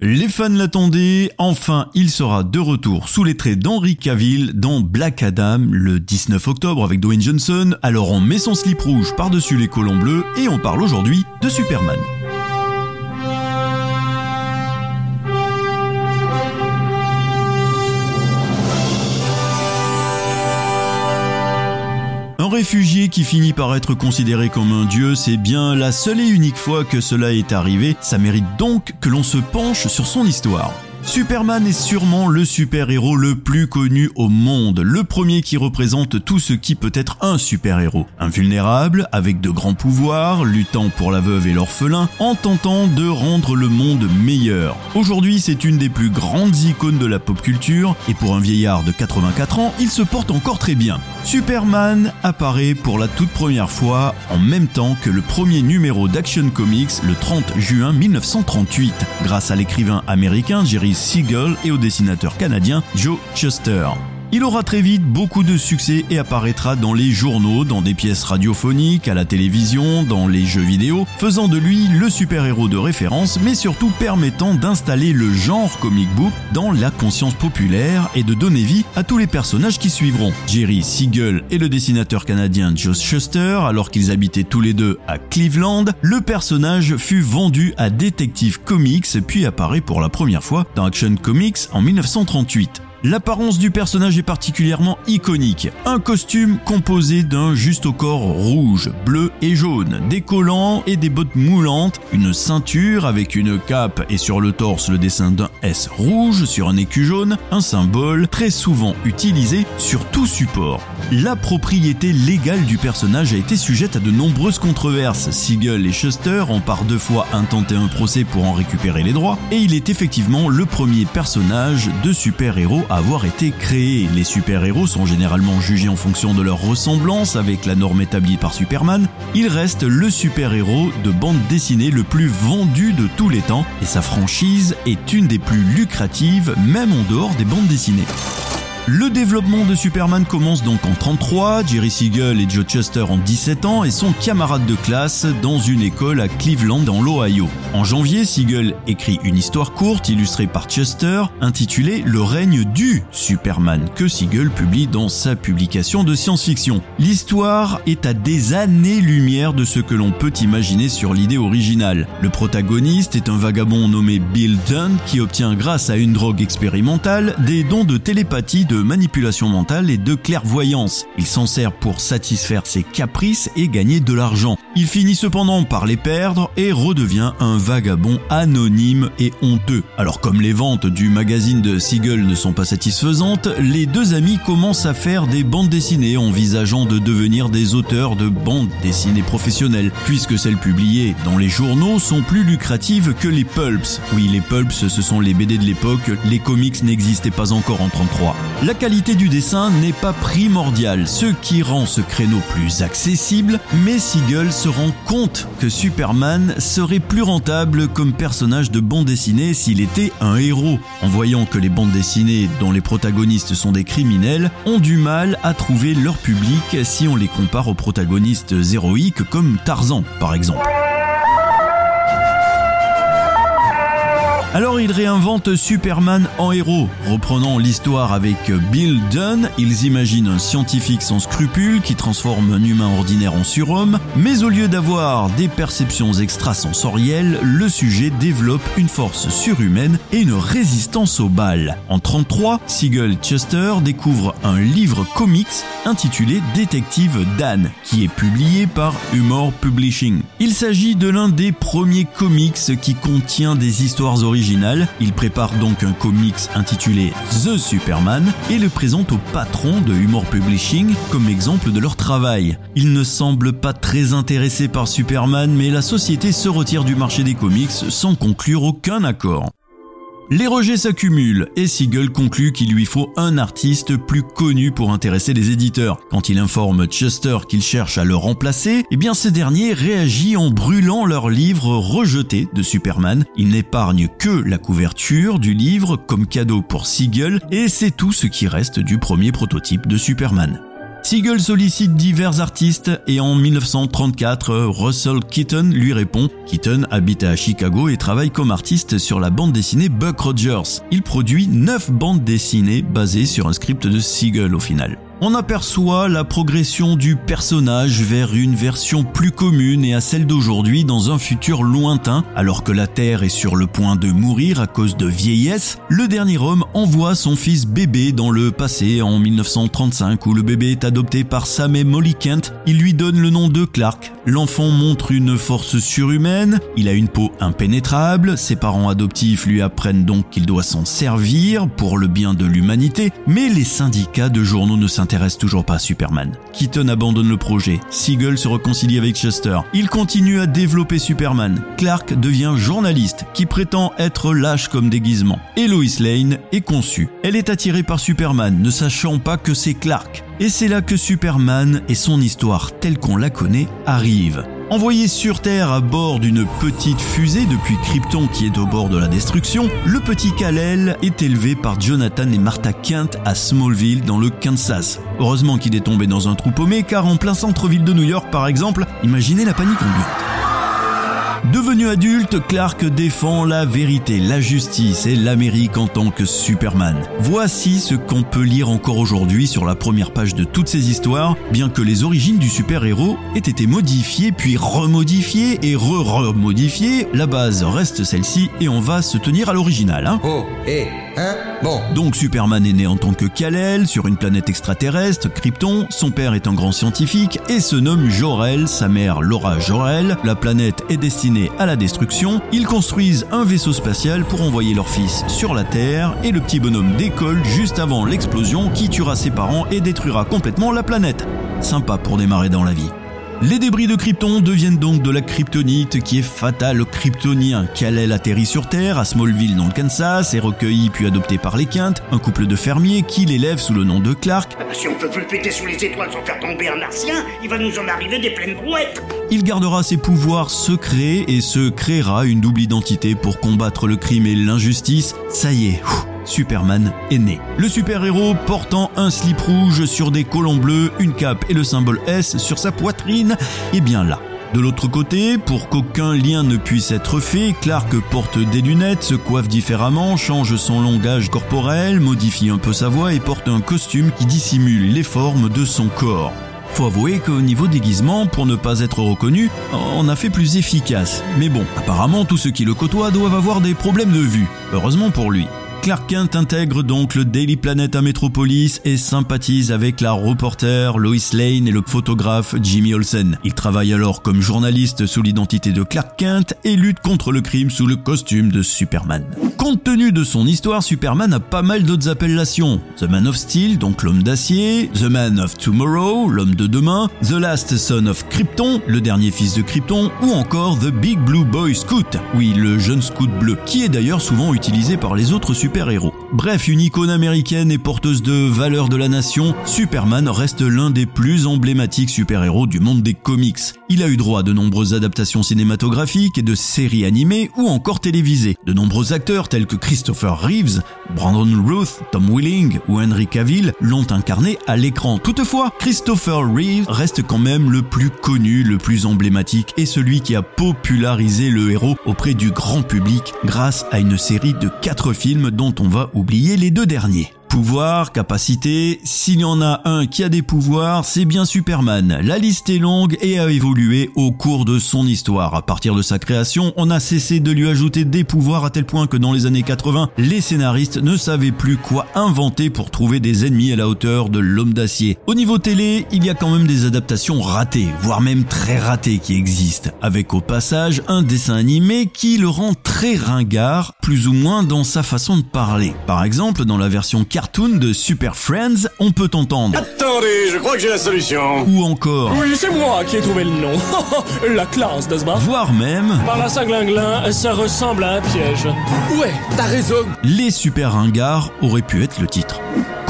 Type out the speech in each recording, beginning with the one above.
Les fans l'attendaient, enfin il sera de retour sous les traits d'Henry Cavill dans Black Adam le 19 octobre avec Dwayne Johnson. Alors on met son slip rouge par-dessus les colons bleus et on parle aujourd'hui de Superman. Réfugié qui finit par être considéré comme un dieu, c'est bien la seule et unique fois que cela est arrivé, ça mérite donc que l'on se penche sur son histoire. Superman est sûrement le super-héros le plus connu au monde, le premier qui représente tout ce qui peut être un super-héros. Invulnérable, avec de grands pouvoirs, luttant pour la veuve et l'orphelin, en tentant de rendre le monde meilleur. Aujourd'hui, c'est une des plus grandes icônes de la pop culture, et pour un vieillard de 84 ans, il se porte encore très bien. Superman apparaît pour la toute première fois en même temps que le premier numéro d'Action Comics le 30 juin 1938, grâce à l'écrivain américain Jerry Siegel et au dessinateur canadien Joe Shuster. Il aura très vite beaucoup de succès et apparaîtra dans les journaux, dans des pièces radiophoniques, à la télévision, dans les jeux vidéo, faisant de lui le super-héros de référence, mais surtout permettant d'installer le genre comic book dans la conscience populaire et de donner vie à tous les personnages qui suivront. Jerry Siegel et le dessinateur canadien Joe Shuster, alors qu'ils habitaient tous les deux à Cleveland, le personnage fut vendu à Detective Comics puis apparaît pour la première fois dans Action Comics en 1938. L'apparence du personnage est particulièrement iconique. Un costume composé d'un juste au corps rouge, bleu et jaune, des collants et des bottes moulantes, une ceinture avec une cape et sur le torse le dessin d'un S rouge sur un écu jaune, un symbole très souvent utilisé sur tout support. La propriété légale du personnage a été sujette à de nombreuses controverses. Siegel et Schuster ont par deux fois intenté un procès pour en récupérer les droits, et il est effectivement le premier personnage de super-héros à avoir été créé. Les super-héros sont généralement jugés en fonction de leur ressemblance avec la norme établie par Superman. Il reste le super-héros de bande dessinée le plus vendu de tous les temps, et sa franchise est une des plus lucratives, même en dehors des bandes dessinées. Le développement de Superman commence donc en 33, Jerry Siegel et Joe Chester ont 17 ans et sont camarades de classe dans une école à Cleveland dans l'Ohio. En janvier, Siegel écrit une histoire courte illustrée par Chester intitulée Le règne du Superman que Siegel publie dans sa publication de science-fiction. L'histoire est à des années-lumière de ce que l'on peut imaginer sur l'idée originale. Le protagoniste est un vagabond nommé Bill Dunn qui obtient grâce à une drogue expérimentale des dons de télépathie de manipulation mentale et de clairvoyance. Il s'en sert pour satisfaire ses caprices et gagner de l'argent. Il finit cependant par les perdre et redevient un vagabond anonyme et honteux. Alors comme les ventes du magazine de Siegel ne sont pas satisfaisantes, les deux amis commencent à faire des bandes dessinées envisageant de devenir des auteurs de bandes dessinées professionnelles, puisque celles publiées dans les journaux sont plus lucratives que les pulps. Oui, les pulps ce sont les BD de l'époque, les comics n'existaient pas encore en 33. La qualité du dessin n'est pas primordiale, ce qui rend ce créneau plus accessible, mais Siegel se rend compte que Superman serait plus rentable comme personnage de bande dessinée s'il était un héros. En voyant que les bandes dessinées dont les protagonistes sont des criminels ont du mal à trouver leur public si on les compare aux protagonistes héroïques comme Tarzan par exemple. Alors ils réinventent Superman en héros. Reprenant l'histoire avec Bill Dunn, ils imaginent un scientifique sans scrupules qui transforme un humain ordinaire en surhomme, mais au lieu d'avoir des perceptions extrasensorielles, le sujet développe une force surhumaine et une résistance aux balles. En 33, Siegel Chester découvre un livre comics intitulé Détective Dan, qui est publié par Humor Publishing. Il s'agit de l'un des premiers comics qui contient des histoires originales il prépare donc un comics intitulé The Superman et le présente au patron de Humor Publishing comme exemple de leur travail. Il ne semble pas très intéressé par Superman mais la société se retire du marché des comics sans conclure aucun accord. Les rejets s'accumulent et Siegel conclut qu'il lui faut un artiste plus connu pour intéresser les éditeurs. Quand il informe Chester qu'il cherche à le remplacer, eh bien ce dernier réagit en brûlant leur livre rejeté de Superman. Il n'épargne que la couverture du livre comme cadeau pour Siegel et c'est tout ce qui reste du premier prototype de Superman. Siegel sollicite divers artistes et en 1934, Russell Keaton lui répond. Keaton habite à Chicago et travaille comme artiste sur la bande dessinée Buck Rogers. Il produit 9 bandes dessinées basées sur un script de Siegel au final. On aperçoit la progression du personnage vers une version plus commune et à celle d'aujourd'hui dans un futur lointain, alors que la Terre est sur le point de mourir à cause de vieillesse, le dernier homme envoie son fils bébé dans le passé en 1935 où le bébé est adopté par Sam et Molly Kent. Il lui donne le nom de Clark. L'enfant montre une force surhumaine, il a une peau impénétrable, ses parents adoptifs lui apprennent donc qu'il doit s'en servir pour le bien de l'humanité, mais les syndicats de journaux ne s'intéresse toujours pas Superman. Keaton abandonne le projet. Siegel se réconcilie avec Chester. Il continue à développer Superman. Clark devient journaliste qui prétend être lâche comme déguisement. Et Lois Lane est conçue. Elle est attirée par Superman, ne sachant pas que c'est Clark. Et c'est là que Superman et son histoire telle qu'on la connaît arrivent. Envoyé sur Terre à bord d'une petite fusée depuis Krypton qui est au bord de la destruction, le petit Kal-El est élevé par Jonathan et Martha Kent à Smallville dans le Kansas. Heureusement qu'il est tombé dans un trou paumé car en plein centre-ville de New York par exemple, imaginez la panique ambiante. Devenu adulte, Clark défend la vérité, la justice et l'Amérique en tant que Superman. Voici ce qu'on peut lire encore aujourd'hui sur la première page de toutes ces histoires, bien que les origines du super-héros aient été modifiées puis remodifiées et re-remodifiées, la base reste celle-ci et on va se tenir à l'original. Hein oh, et, hein? Donc Superman est né en tant que Kal-El sur une planète extraterrestre, Krypton, son père est un grand scientifique et se nomme Jor-El, sa mère Laura Jor-El, la planète est destinée à la destruction, ils construisent un vaisseau spatial pour envoyer leur fils sur la Terre et le petit bonhomme décolle juste avant l'explosion qui tuera ses parents et détruira complètement la planète. Sympa pour démarrer dans la vie. Les débris de Krypton deviennent donc de la kryptonite qui est fatale aux kryptoniens. Kal-El atterrit sur Terre, à Smallville dans le Kansas, est recueilli puis adopté par les Quintes, un couple de fermiers qui l'élève sous le nom de Clark. Ah bah, si on peut plus le péter sous les étoiles sans faire tomber un martien, il va nous en arriver des pleines brouettes. Il gardera ses pouvoirs secrets et se créera une double identité pour combattre le crime et l'injustice. Ça y est, Superman est né. Le super-héros portant un slip rouge sur des collants bleus, une cape et le symbole S sur sa poitrine est bien là. De l'autre côté, pour qu'aucun lien ne puisse être fait, Clark porte des lunettes, se coiffe différemment, change son langage corporel, modifie un peu sa voix et porte un costume qui dissimule les formes de son corps. Faut avouer qu'au niveau déguisement, pour ne pas être reconnu, on a fait plus efficace. Mais bon, apparemment tous ceux qui le côtoient doivent avoir des problèmes de vue. Heureusement pour lui. Clark Kent intègre donc le Daily Planet à Metropolis et sympathise avec la reporter Lois Lane et le photographe Jimmy Olsen. Il travaille alors comme journaliste sous l'identité de Clark Kent et lutte contre le crime sous le costume de Superman. Compte tenu de son histoire, Superman a pas mal d'autres appellations. The Man of Steel, donc l'homme d'acier, The Man of Tomorrow, l'homme de demain, The Last Son of Krypton, le dernier fils de Krypton, ou encore The Big Blue Boy Scout, oui, le jeune scout bleu, qui est d'ailleurs souvent utilisé par les autres super Bref, une icône américaine et porteuse de valeurs de la nation, Superman reste l'un des plus emblématiques super-héros du monde des comics. Il a eu droit à de nombreuses adaptations cinématographiques et de séries animées ou encore télévisées. De nombreux acteurs tels que Christopher Reeves, Brandon Ruth, Tom Willing ou Henry Cavill l'ont incarné à l'écran. Toutefois, Christopher Reeves reste quand même le plus connu, le plus emblématique et celui qui a popularisé le héros auprès du grand public grâce à une série de 4 films dont on va oublier les deux derniers. Pouvoir, capacité, s'il y en a un qui a des pouvoirs, c'est bien Superman. La liste est longue et a évolué au cours de son histoire. À partir de sa création, on a cessé de lui ajouter des pouvoirs à tel point que dans les années 80, les scénaristes ne savaient plus quoi inventer pour trouver des ennemis à la hauteur de l'homme d'acier. Au niveau télé, il y a quand même des adaptations ratées, voire même très ratées qui existent, avec au passage un dessin animé qui le rend très ringard, plus ou moins dans sa façon de parler. Par exemple, dans la version cartoon de Super Friends, on peut entendre. Attendez, je crois que j'ai la solution. Ou encore, Oui, c'est moi qui ai trouvé le nom. la classe, n'est-ce pas? Voire même, Par la Saint-Glinglin, ça ressemble à un piège. Ouais, t'as raison. les super ringards aurait pu être le titre.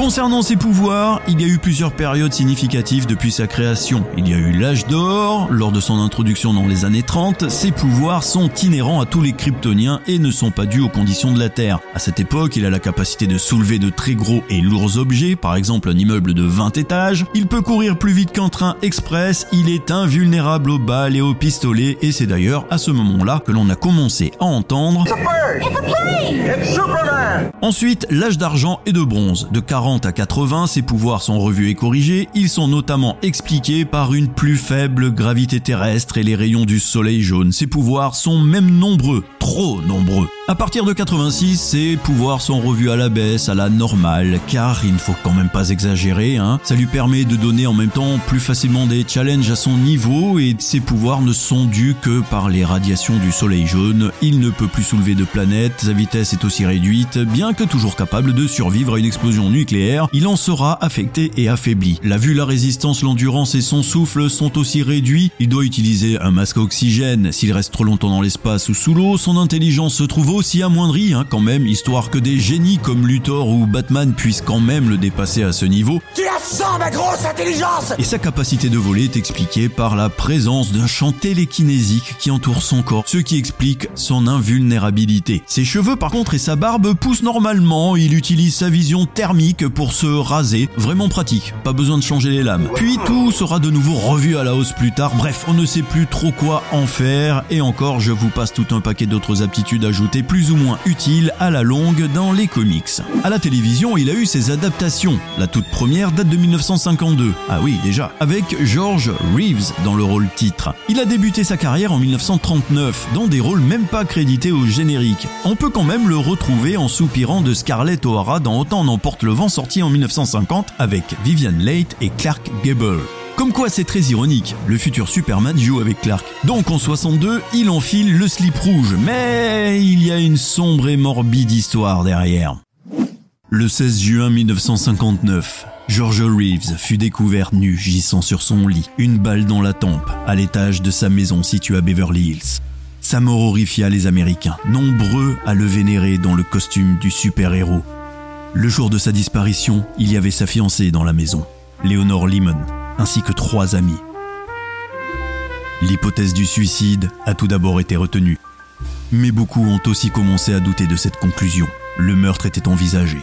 Concernant ses pouvoirs, il y a eu plusieurs périodes significatives depuis sa création. Il y a eu l'âge d'or, lors de son introduction dans les années 30, ses pouvoirs sont inhérents à tous les kryptoniens et ne sont pas dus aux conditions de la Terre. À cette époque, il a la capacité de soulever de très gros et lourds objets, par exemple un immeuble de 20 étages, il peut courir plus vite qu'un train express, il est invulnérable aux balles et aux pistolets et c'est d'ailleurs à ce moment-là que l'on a commencé à entendre Ensuite, l'âge d'argent et de bronze. De 40 à 80, ses pouvoirs sont revus et corrigés. Ils sont notamment expliqués par une plus faible gravité terrestre et les rayons du soleil jaune. Ses pouvoirs sont même nombreux, trop nombreux. À partir de 86, ses pouvoirs sont revus à la baisse, à la normale, car il ne faut quand même pas exagérer, hein. Ça lui permet de donner en même temps plus facilement des challenges à son niveau et ses pouvoirs ne sont dus que par les radiations du soleil jaune. Il ne peut plus soulever de planètes, sa vitesse est aussi réduite, bien que toujours capable de survivre à une explosion nucléaire, il en sera affecté et affaibli. La vue, la résistance, l'endurance et son souffle sont aussi réduits. Il doit utiliser un masque oxygène. S'il reste trop longtemps dans l'espace ou sous l'eau, son intelligence se trouve aussi amoindrie, hein, quand même, histoire que des génies comme Luthor ou Batman puissent quand même le dépasser à ce niveau. La sens, ma grosse intelligence Et sa capacité de voler est expliquée par la présence d'un champ télékinésique qui entoure son corps, ce qui explique son invulnérabilité. Ses cheveux par contre et sa barbe poussent normalement, il utilise sa vision thermique pour se raser, vraiment pratique, pas besoin de changer les lames. Puis tout sera de nouveau revu à la hausse plus tard, bref, on ne sait plus trop quoi en faire, et encore je vous passe tout un paquet d'autres aptitudes ajoutées plus ou moins utiles à la longue dans les comics. À la télévision, il a eu ses adaptations. La toute première date de 1952. Ah oui, déjà. Avec George Reeves dans le rôle titre. Il a débuté sa carrière en 1939 dans des rôles même pas crédités au générique. On peut quand même le retrouver en soupirant de Scarlett O'Hara dans Autant n'emporte le vent sorti en 1950 avec Vivian Leigh et Clark Gable. Comme quoi c'est très ironique, le futur Superman joue avec Clark. Donc en 62, il enfile le slip rouge, mais il y a une sombre et morbide histoire derrière. Le 16 juin 1959, George Reeves fut découvert nu gissant sur son lit, une balle dans la tempe, à l'étage de sa maison située à Beverly Hills. Sa mort horrifia les Américains, nombreux à le vénérer dans le costume du super-héros. Le jour de sa disparition, il y avait sa fiancée dans la maison, Leonore Lehman, ainsi que trois amis. L'hypothèse du suicide a tout d'abord été retenue, mais beaucoup ont aussi commencé à douter de cette conclusion. Le meurtre était envisagé.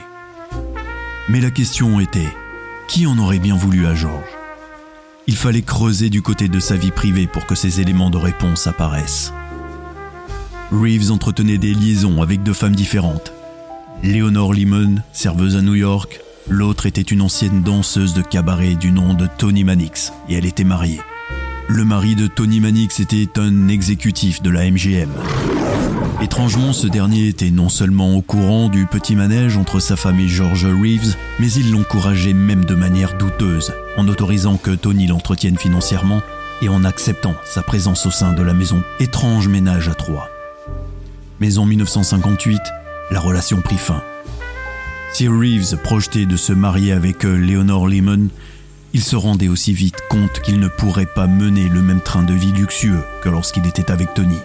Mais la question était, qui en aurait bien voulu à George Il fallait creuser du côté de sa vie privée pour que ces éléments de réponse apparaissent. Reeves entretenait des liaisons avec deux femmes différentes. Leonore Lehman, serveuse à New York, l'autre était une ancienne danseuse de cabaret du nom de Tony Mannix, et elle était mariée. Le mari de Tony Mannix était un exécutif de la MGM. Étrangement, ce dernier était non seulement au courant du petit manège entre sa femme et George Reeves, mais il l'encourageait même de manière douteuse, en autorisant que Tony l'entretienne financièrement et en acceptant sa présence au sein de la maison étrange ménage à trois. Mais en 1958, la relation prit fin. Si Reeves projetait de se marier avec Leonore Lehman, il se rendait aussi vite compte qu'il ne pourrait pas mener le même train de vie luxueux que lorsqu'il était avec Tony.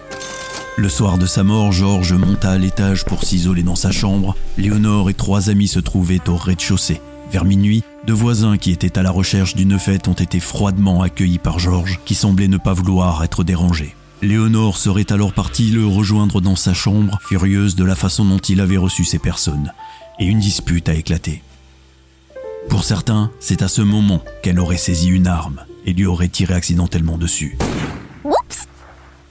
Le soir de sa mort, George monta à l'étage pour s'isoler dans sa chambre. Léonore et trois amis se trouvaient au rez-de-chaussée. Vers minuit, deux voisins qui étaient à la recherche d'une fête ont été froidement accueillis par George, qui semblait ne pas vouloir être dérangé. Léonore serait alors partie le rejoindre dans sa chambre, furieuse de la façon dont il avait reçu ces personnes, et une dispute a éclaté. Pour certains, c'est à ce moment qu'elle aurait saisi une arme et lui aurait tiré accidentellement dessus.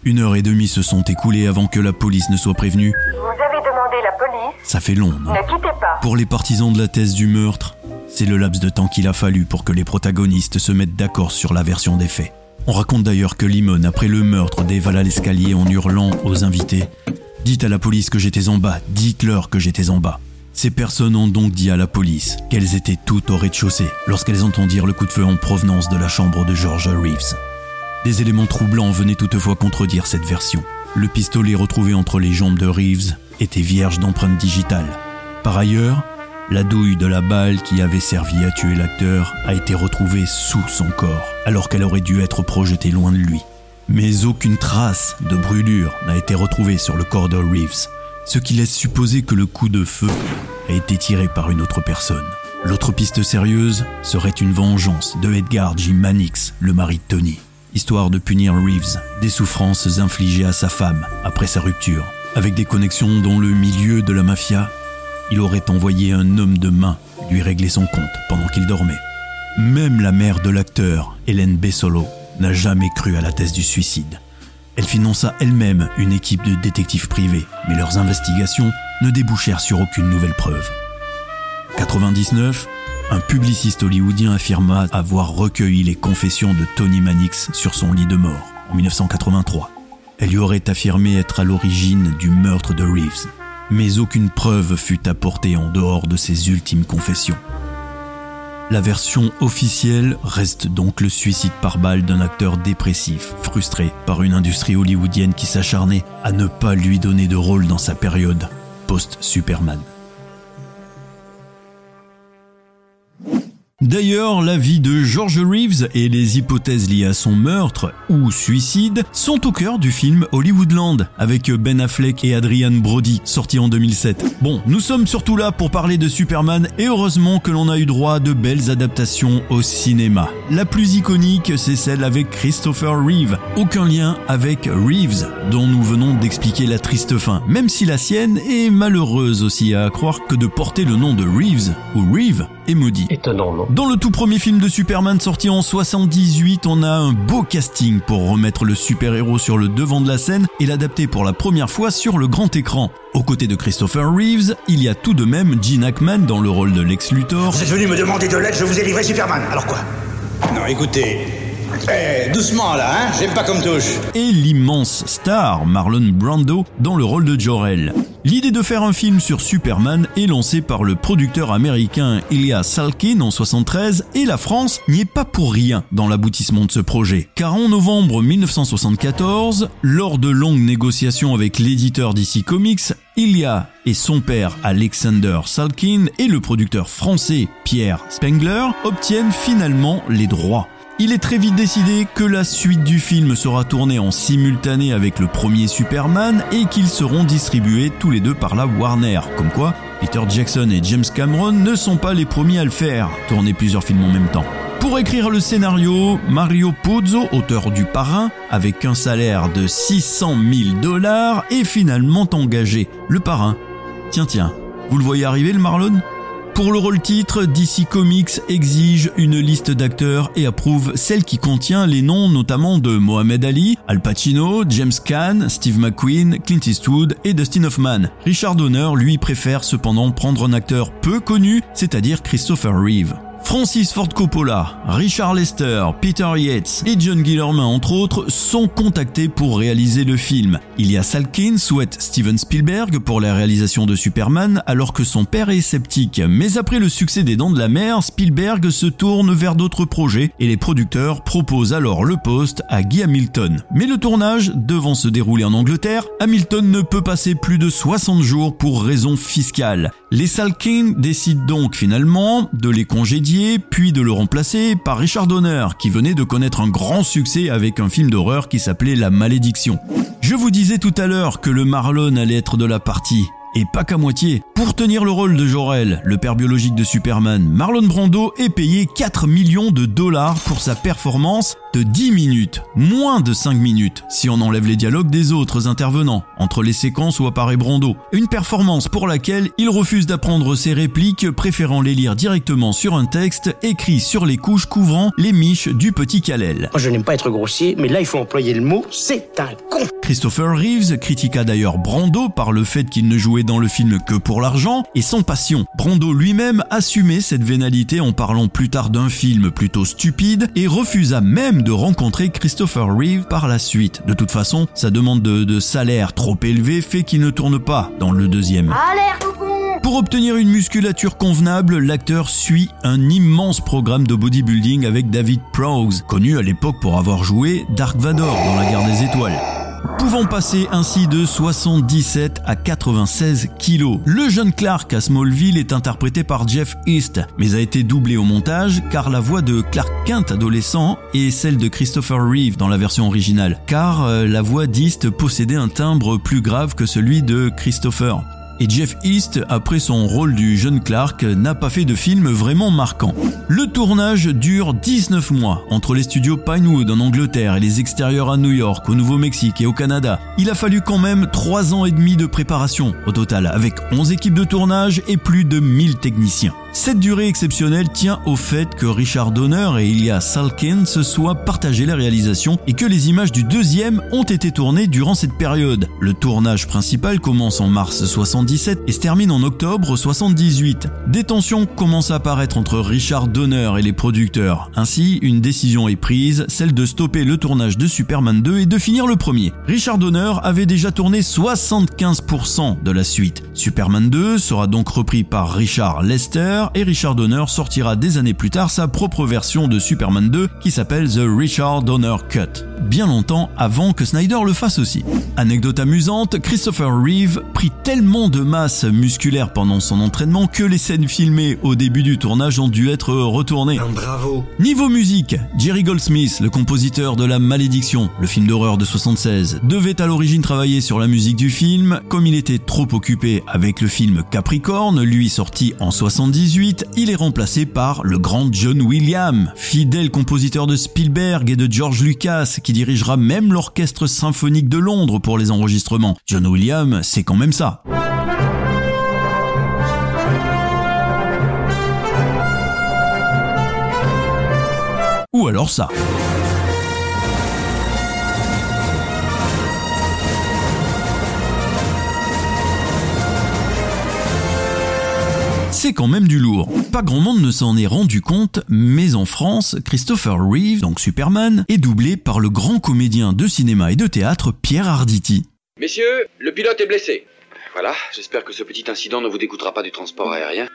Une heure et demie se sont écoulées avant que la police ne soit prévenue. Vous avez demandé la police Ça fait long, non Ne quittez pas. Pour les partisans de la thèse du meurtre, c'est le laps de temps qu'il a fallu pour que les protagonistes se mettent d'accord sur la version des faits. On raconte d'ailleurs que Limon, après le meurtre, dévala l'escalier en hurlant aux invités Dites à la police que j'étais en bas, dites-leur que j'étais en bas. Ces personnes ont donc dit à la police qu'elles étaient toutes au rez-de-chaussée lorsqu'elles entendirent le coup de feu en provenance de la chambre de George Reeves. Des éléments troublants venaient toutefois contredire cette version. Le pistolet retrouvé entre les jambes de Reeves était vierge d'empreintes digitales. Par ailleurs, La douille de la balle qui avait servi à tuer l'acteur a été retrouvée sous son corps, alors qu'elle aurait dû être projetée loin de lui. Mais aucune trace de brûlure n'a été retrouvée sur le corps de Reeves, ce qui laisse supposer que le coup de feu a été tiré par une autre personne. L'autre piste sérieuse serait une vengeance de Edgar J. Mannix, le mari de Tony, histoire de punir Reeves des souffrances infligées à sa femme après sa rupture, avec des connexions dans le milieu de la mafia. Il aurait envoyé un homme de main lui régler son compte pendant qu'il dormait. Même la mère de l'acteur, Hélène Bessolo, n'a jamais cru à la thèse du suicide. Elle finança elle-même une équipe de détectives privés, mais leurs investigations ne débouchèrent sur aucune nouvelle preuve. 99, un publiciste hollywoodien affirma avoir recueilli les confessions de Tony Mannix sur son lit de mort en 1983. Elle lui aurait affirmé être à l'origine du meurtre de Reeves, mais aucune preuve fut apportée en dehors de ses ultimes confessions. La version officielle reste donc le suicide par balle d'un acteur dépressif, frustré par une industrie hollywoodienne qui s'acharnait à ne pas lui donner de rôle dans sa période post-Superman. D'ailleurs, la vie de George Reeves et les hypothèses liées à son meurtre ou suicide sont au cœur du film Hollywoodland avec Ben Affleck et Adrian Brody, sorti en 2007. Bon, nous sommes surtout là pour parler de Superman et heureusement que l'on a eu droit à de belles adaptations au cinéma. La plus iconique, c'est celle avec Christopher Reeve. Aucun lien avec Reeves, dont nous venons d'expliquer la triste fin, même si la sienne est malheureuse aussi à croire que de porter le nom de Reeves ou Reeve est maudit. Étonnant, non Dans le tout premier film de Superman sorti en 78, on a un beau casting pour remettre le super-héros sur le devant de la scène et l'adapter pour la première fois sur le grand écran. Aux côtés de Christopher Reeves, il y a tout de même Gene Hackman dans le rôle de Lex Luthor. Vous êtes venu me demander de l'aide, je vous ai livré Superman. Alors quoi? Non, écoutez. Eh, hein. Et l'immense star Marlon Brando dans le rôle de Jor-El. L'idée de faire un film sur Superman est lancée par le producteur américain Ilya Salkin en 73 et la France n'y est pas pour rien dans l'aboutissement de ce projet. Car en novembre 1974, lors de longues négociations avec l'éditeur DC Comics, Ilya et son père Alexander Salkin et le producteur français Pierre Spengler obtiennent finalement les droits. Il est très vite décidé que la suite du film sera tournée en simultané avec le premier Superman et qu'ils seront distribués tous les deux par la Warner. Comme quoi, Peter Jackson et James Cameron ne sont pas les premiers à le faire, tourner plusieurs films en même temps. Pour écrire le scénario, Mario Puzo, auteur du Parrain, avec un salaire de 600 000 dollars, est finalement engagé. Le Parrain. Tiens, tiens, vous le voyez arriver le Marlon? Pour le rôle titre, DC Comics exige une liste d'acteurs et approuve celle qui contient les noms notamment de Mohamed Ali, Al Pacino, James Caan, Steve McQueen, Clint Eastwood et Dustin Hoffman. Richard Donner, lui, préfère cependant prendre un acteur peu connu, c'est-à-dire Christopher Reeve. Francis Ford Coppola, Richard Lester, Peter Yates et John Guillermin entre autres sont contactés pour réaliser le film. Il y a Salkin souhaite Steven Spielberg pour la réalisation de Superman alors que son père est sceptique. Mais après le succès des Dents de la Mer, Spielberg se tourne vers d'autres projets et les producteurs proposent alors le poste à Guy Hamilton. Mais le tournage devant se dérouler en Angleterre, Hamilton ne peut passer plus de 60 jours pour raisons fiscales. Les Salkin décident donc finalement de les congédier puis de le remplacer par Richard Donner, qui venait de connaître un grand succès avec un film d'horreur qui s'appelait La Malédiction. Je vous disais tout à l'heure que le Marlon allait être de la partie. Et pas qu'à moitié. Pour tenir le rôle de Jor-El, le père biologique de Superman, Marlon Brando est payé 4 millions de dollars pour sa performance de 10 minutes, moins de 5 minutes, si on enlève les dialogues des autres intervenants, entre les séquences où apparaît Brando. Une performance pour laquelle il refuse d'apprendre ses répliques, préférant les lire directement sur un texte écrit sur les couches couvrant les miches du petit Kal-El. Je n'aime pas être grossier, mais là, il faut employer le mot c'est un con. Christopher Reeves critiqua d'ailleurs Brando par le fait qu'il ne jouait dans le film que pour l'argent et sans passion. Brando lui-même assumait cette vénalité en parlant plus tard d'un film plutôt stupide et refusa même de rencontrer Christopher Reeve par la suite. De toute façon, sa demande de, de salaire trop élevée fait qu'il ne tourne pas dans le deuxième. Pour obtenir une musculature convenable, l'acteur suit un immense programme de bodybuilding avec David Prowse, connu à l'époque pour avoir joué Dark Vador dans la guerre des étoiles. Pouvant passer ainsi de 77 à 96 kilos. Le jeune Clark à Smallville est interprété par Jeff East, mais a été doublé au montage car la voix de Clark Kent adolescent est celle de Christopher Reeve dans la version originale, car euh, la voix d'East possédait un timbre plus grave que celui de Christopher. Et Jeff East, après son rôle du jeune Clark, n'a pas fait de film vraiment marquant. Le tournage dure 19 mois entre les studios Pinewood en Angleterre et les extérieurs à New York, au Nouveau-Mexique et au Canada. Il a fallu quand même 3 ans et demi de préparation au total, avec 11 équipes de tournage et plus de 1000 techniciens. Cette durée exceptionnelle tient au fait que Richard Donner et Ilya Salkin se soient partagés la réalisation et que les images du deuxième ont été tournées durant cette période. Le tournage principal commence en mars 77 et se termine en octobre 78. Des tensions commencent à apparaître entre Richard Donner et les producteurs. Ainsi, une décision est prise, celle de stopper le tournage de Superman 2 et de finir le premier. Richard Donner avait déjà tourné 75% de la suite. Superman 2 sera donc repris par Richard Lester et Richard Donner sortira des années plus tard sa propre version de Superman 2 qui s'appelle The Richard Donner Cut, bien longtemps avant que Snyder le fasse aussi. Anecdote amusante, Christopher Reeve prit tellement de masse musculaire pendant son entraînement que les scènes filmées au début du tournage ont dû être retournées. Bravo. Niveau musique, Jerry Goldsmith, le compositeur de La Malédiction, le film d'horreur de 76, devait à l'origine travailler sur la musique du film. Comme il était trop occupé avec le film Capricorne, lui sorti en 78, il est remplacé par le grand John Williams, fidèle compositeur de Spielberg et de George Lucas, qui dirigera même l'orchestre symphonique de Londres pour les enregistrements. John Williams, c'est quand même ça. Ou alors ça. C'est quand même du lourd. Pas grand monde ne s'en est rendu compte, mais en France, Christopher Reeve, donc Superman, est doublé par le grand comédien de cinéma et de théâtre Pierre Arditi. Messieurs, le pilote est blessé. Voilà, j'espère que ce petit incident ne vous dégoûtera pas du transport aérien.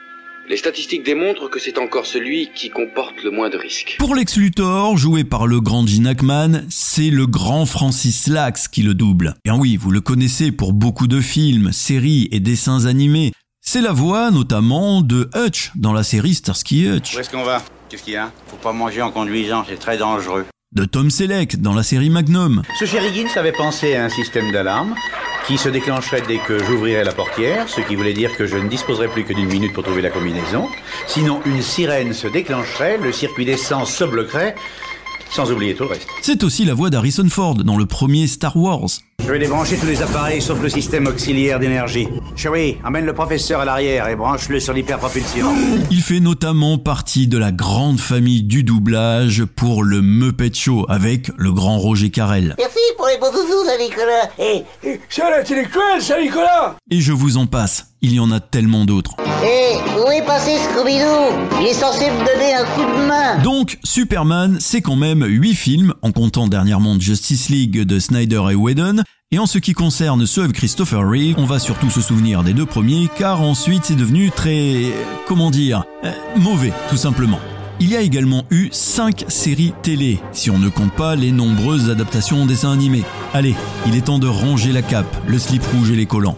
Les statistiques démontrent que c'est encore celui qui comporte le moins de risques. Pour Lex Luthor, joué par le grand Gene Hackman, c'est le grand Francis Lax qui le double. Bien oui, vous le connaissez pour beaucoup de films, séries et dessins animés. C'est la voix notamment de Hutch dans la série Starsky Hutch. Où est-ce qu'on va? Qu'est-ce qu'il y a? Faut pas manger en conduisant, c'est très dangereux. De Tom Selleck dans la série Magnum. Ce cher Higgins avait pensé à un système d'alarme qui se déclencherait dès que j'ouvrirais la portière, ce qui voulait dire que je ne disposerais plus que d'une minute pour trouver la combinaison. Sinon, une sirène se déclencherait, le circuit d'essence se bloquerait, sans oublier tout le reste. C'est aussi la voix d'Harrison Ford dans le premier Star Wars. Je vais débrancher tous les appareils sauf le système auxiliaire d'énergie. Chérie, emmène le professeur à l'arrière et branche-le sur l'hyperpropulsion. Il fait notamment partie de la grande famille du doublage pour le Muppet Show avec le grand Roger Carrel. Merci pour les beaux zouzous, ça, Nicolas. Et, C'est un intellectuel, ça, Nicolas Et je vous en passe, il y en a tellement d'autres. et où est passé Scooby-Doo? Il est censé me donner un coup de main. Donc, Superman, c'est quand même 8 films, en comptant dernièrement Justice League de Snyder et Whedon. Et en ce qui concerne ceux avec Christopher Reeve, on va surtout se souvenir des deux premiers, car ensuite c'est devenu très... comment dire euh, Mauvais, tout simplement. Il y a également eu 5 séries télé, si on ne compte pas les nombreuses adaptations en dessin animé. Allez, il est temps de ranger la cape, le slip rouge et les collants.